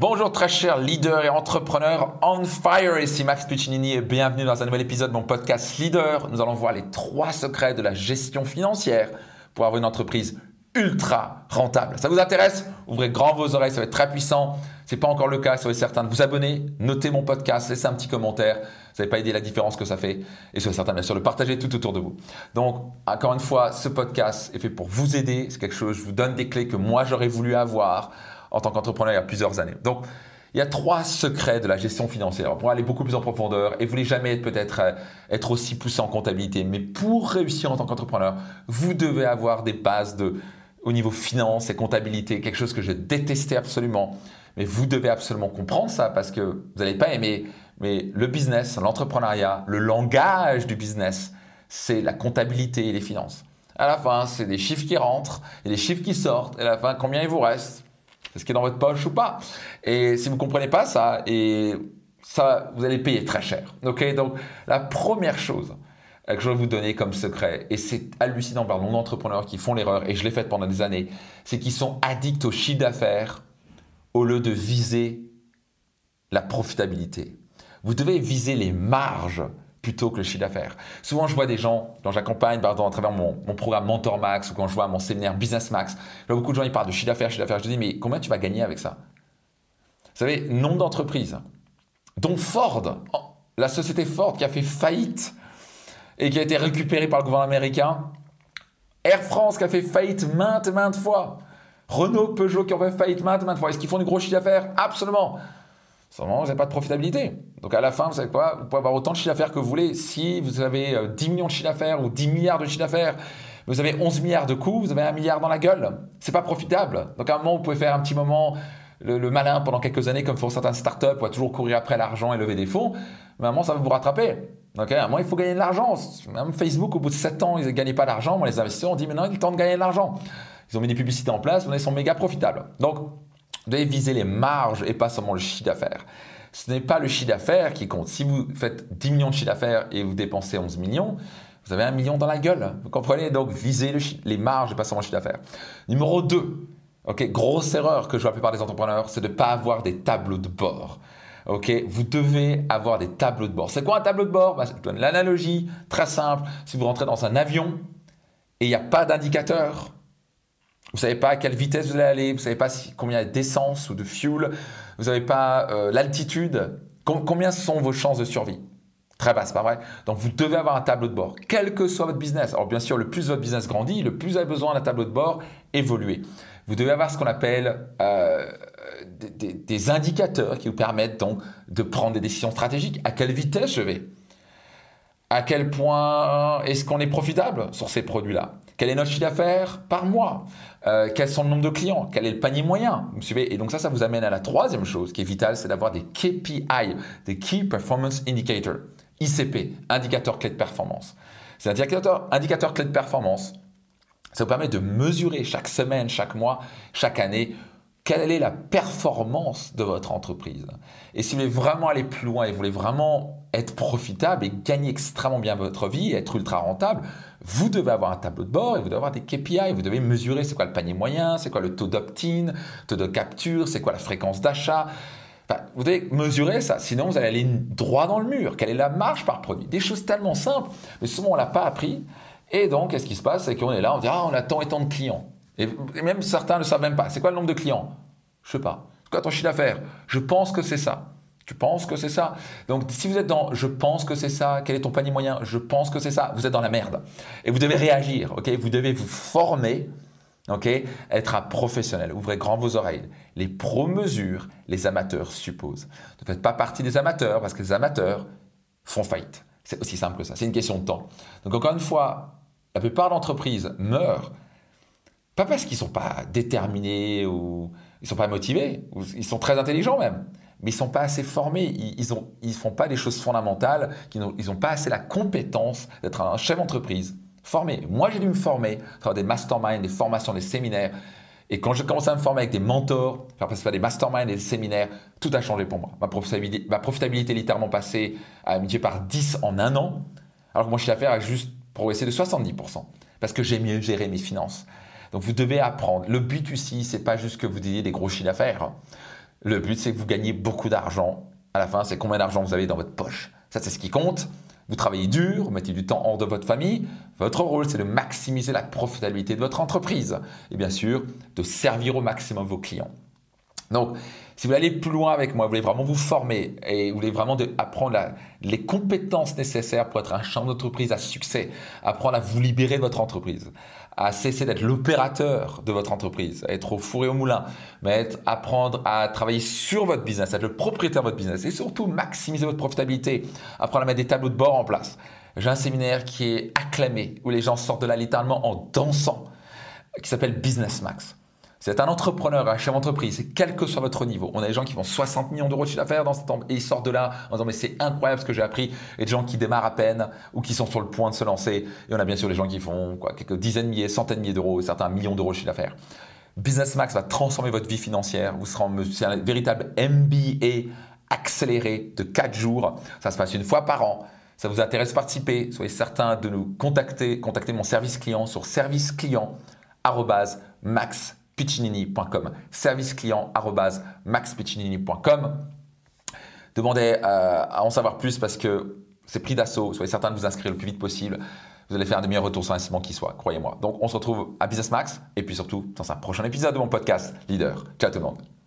Bonjour très chers leaders et entrepreneurs on fire, ici Max Puccinini et bienvenue dans un nouvel épisode de mon podcast Leader. Nous allons voir les trois secrets de la gestion financière pour avoir une entreprise ultra rentable. Ça vous intéresse? Ouvrez grand vos oreilles, ça va être très puissant. Ce n'est pas encore le cas, soyez certain de vous abonner, notez mon podcast, laissez un petit commentaire. Vous n'avez pas idée la différence que ça fait et soyez certain bien sûr de partager tout autour de vous. Donc encore une fois, ce podcast est fait pour vous aider. C'est quelque chose, je vous donne des clés que moi j'aurais voulu avoir en tant qu'entrepreneur il y a plusieurs années. Donc, il y a trois secrets de la gestion financière. Pour aller beaucoup plus en profondeur et vous voulez jamais peut-être euh, être aussi poussé en comptabilité, mais pour réussir en tant qu'entrepreneur, vous devez avoir des bases de, au niveau finance et comptabilité, quelque chose que je détestais absolument. Mais vous devez absolument comprendre ça parce que vous n'allez pas aimer. Mais le business, l'entrepreneuriat, le langage du business, c'est la comptabilité et les finances. À la fin, c'est des chiffres qui rentrent et des chiffres qui sortent. Et à la fin, combien il vous reste? Est-ce qu'il est dans votre poche ou pas Et si vous ne comprenez pas ça, et ça, vous allez payer très cher. Donc, la première chose que je vais vous donner comme secret, et c'est hallucinant par mon entrepreneurs qui font l'erreur, et je l'ai fait pendant des années, c'est qu'ils sont addicts au chiffre d'affaires au lieu de viser la profitabilité. Vous devez viser les marges plutôt que le chiffre d'affaires. Souvent, je vois des gens, dont j'accompagne pardon, à travers mon, programme Mentor Max ou quand je vois mon séminaire Business Max, beaucoup de gens, ils parlent de chiffre d'affaires, chiffre d'affaires. Je dis, mais combien tu vas gagner avec ça? Vous savez, nombre d'entreprises, dont Ford, la société Ford qui a fait faillite et qui a été récupérée par le gouvernement américain, Air France qui a fait faillite maintes maintes fois, Renault, Peugeot qui ont fait faillite maintes maintes fois. Est-ce qu'ils font du gros chiffre d'affaires? Absolument. Seulement, vous n'avez pas de profitabilité. Donc à la fin, vous savez quoi? Vous pouvez avoir autant de chiffre d'affaires que vous voulez. Si vous avez 10 euh, millions de chiffre d'affaires ou 10 milliards de chiffre d'affaires, vous avez 11 milliards de coûts, vous avez un milliard dans la gueule. C'est pas profitable. Donc à un moment, vous pouvez faire un petit moment le, malin pendant quelques années, comme font certaines startups, pour toujours courir après l'argent et lever des fonds. Mais à un moment, ça va vous rattraper. Donc à un moment, il faut gagner de l'argent. Même Facebook, au bout de 7 ans, ils ne gagnaient pas d'argent. Moi, les investisseurs ont dit maintenant, il est temps de gagner de l'argent. Ils ont mis des publicités en place, ils sont méga profitables. Donc, vous devez viser les marges et pas seulement le chiffre d'affaires. Ce n'est pas le chiffre d'affaires qui compte. Si vous faites 10 millions de chiffre d'affaires et vous dépensez 11 millions, vous avez un million dans la gueule. Vous comprenez? Donc, visez les marges et pas seulement le chiffre d'affaires. Numéro 2, ok, grosse erreur que je vois la plupart des entrepreneurs, c'est de ne pas avoir des tableaux de bord. Vous devez avoir des tableaux de bord. C'est quoi un tableau de bord? Bah, L'analogie très simple. Si vous rentrez dans un avion et il n'y a pas d'indicateur, vous ne savez pas à quelle vitesse vous allez aller, vous ne savez pas combien il y a d'essence ou de fuel, vous n'avez pas euh, l'altitude. combien sont vos chances de survie? Très basse, pas vrai? Donc vous devez avoir un tableau de bord, quel que soit votre business. Alors bien sûr, le plus votre business grandit, le plus vous avez besoin d'un tableau de bord évoluer. Vous devez avoir ce qu'on appelle euh, des, des, indicateurs qui vous permettent donc de prendre des décisions stratégiques. À quelle vitesse je vais? À quel point est-ce qu'on est profitable sur ces produits-là? Quel est notre chiffre d'affaires par mois euh, quels sont le nombre de clients, quel est le panier moyen, vous suivez Et donc ça, ça vous amène à la troisième chose qui est vitale, c'est d'avoir des KPI, des Key Performance Indicators, ICP, indicateur clé de performance. C'est un indicateur, indicateur clé de performance. Ça vous permet de mesurer chaque semaine, chaque mois, chaque année quelle est la performance de votre entreprise. Et si vous voulez vraiment aller plus loin et vous voulez vraiment être profitable et gagner extrêmement bien votre vie, être ultra rentable, vous devez avoir un tableau de bord et vous devez avoir des KPI. Vous devez mesurer c'est quoi le panier moyen, c'est quoi le taux d'opt-in, taux de capture, c'est quoi la fréquence d'achat. vous devez mesurer ça, sinon vous allez aller droit dans le mur. Quelle est la marge par produit? Des choses tellement simples, mais souvent on ne l'a pas appris. Et donc, qu'est-ce qui se passe? C'est qu'on est là, on dit Ah, on a tant et tant de clients. Et même certains ne savent même pas. C'est quoi le nombre de clients? Je sais pas. C'est quoi ton chiffre d'affaires? Je pense que c'est ça. Tu penses que c'est ça? Donc si vous êtes dans je pense que c'est ça, quel est ton panier moyen? Je pense que c'est ça, vous êtes dans la merde. Et vous devez réagir, ok? Vous devez vous former, ok? Être un professionnel. Ouvrez grand vos oreilles. Les pros mesurent, les amateurs supposent. Ne faites pas partie des amateurs parce que les amateurs font faillite. C'est aussi simple que ça. C'est une question de temps. Donc encore une fois, la plupart d'entreprises meurent pas parce qu'ils ne sont pas déterminés ou ils ne sont pas motivés, ou ils sont très intelligents même, mais ils ne sont pas assez formés, ils ne ils font pas les choses fondamentales, ils n'ont pas assez la compétence d'être un chef d'entreprise formé. Moi, j'ai dû me former, faire des masterminds, des formations, des séminaires. Et quand j'ai commencé à me former avec des mentors, faire passer des masterminds et des séminaires, tout a changé pour moi. Ma profitabilité, ma profitabilité littéralement passée à multiplier par 10 en un an, alors que mon chiffre d'affaires a juste progressé de 70%, parce que j'ai mieux géré mes finances. Donc vous devez apprendre. Le but ici, c'est pas juste que vous ayez des gros chiffres d'affaires. Le but, c'est que vous gagnez beaucoup d'argent. À la fin, c'est combien d'argent vous avez dans votre poche. Ça, c'est ce qui compte. Vous travaillez dur, vous mettez du temps hors de votre famille. Votre rôle, c'est de maximiser la profitabilité de votre entreprise. Et bien sûr, de servir au maximum vos clients. Donc, si vous voulez aller plus loin avec moi, vous voulez vraiment vous former et vous voulez vraiment apprendre les compétences nécessaires pour être un champ d'entreprise à succès, apprendre à vous libérer de votre entreprise, à cesser d'être l'opérateur de votre entreprise, à être au four et au moulin, mais apprendre à travailler sur votre business, à être le propriétaire de votre business et surtout maximiser votre profitabilité, apprendre à mettre des tableaux de bord en place. J'ai un séminaire qui est acclamé, où les gens sortent de là littéralement en dansant, qui s'appelle Business Max. C'est un entrepreneur, un chef d'entreprise, quel que soit votre niveau. On a des gens qui font 60 millions d'euros de chiffre d'affaires dans cette et ils sortent de là en disant mais c'est incroyable ce que j'ai appris. Et des gens qui démarrent à peine ou qui sont sur le point de se lancer. Et on a bien sûr les gens qui font quelques dizaines de milliers, centaines de milliers d'euros, certains millions d'euros de chiffre d'affaires. Business Max va transformer votre vie financière. Vous serez en un véritable MBA accéléré de 4 jours. Ça se passe une fois par an. Ça vous intéresse participer? Soyez certain de nous contacter. Contactez mon service client sur service client max piccinini.com. Service client maxpiccinini.com. Demandez euh, à en savoir plus parce que c'est pris d'assaut. Soyez certain de vous inscrire le plus vite possible. Vous allez faire des meilleurs retours sur investissement qui soient, croyez-moi. Donc, on se retrouve à Business Max et puis surtout dans un prochain épisode de mon podcast Leader. Ciao tout le monde.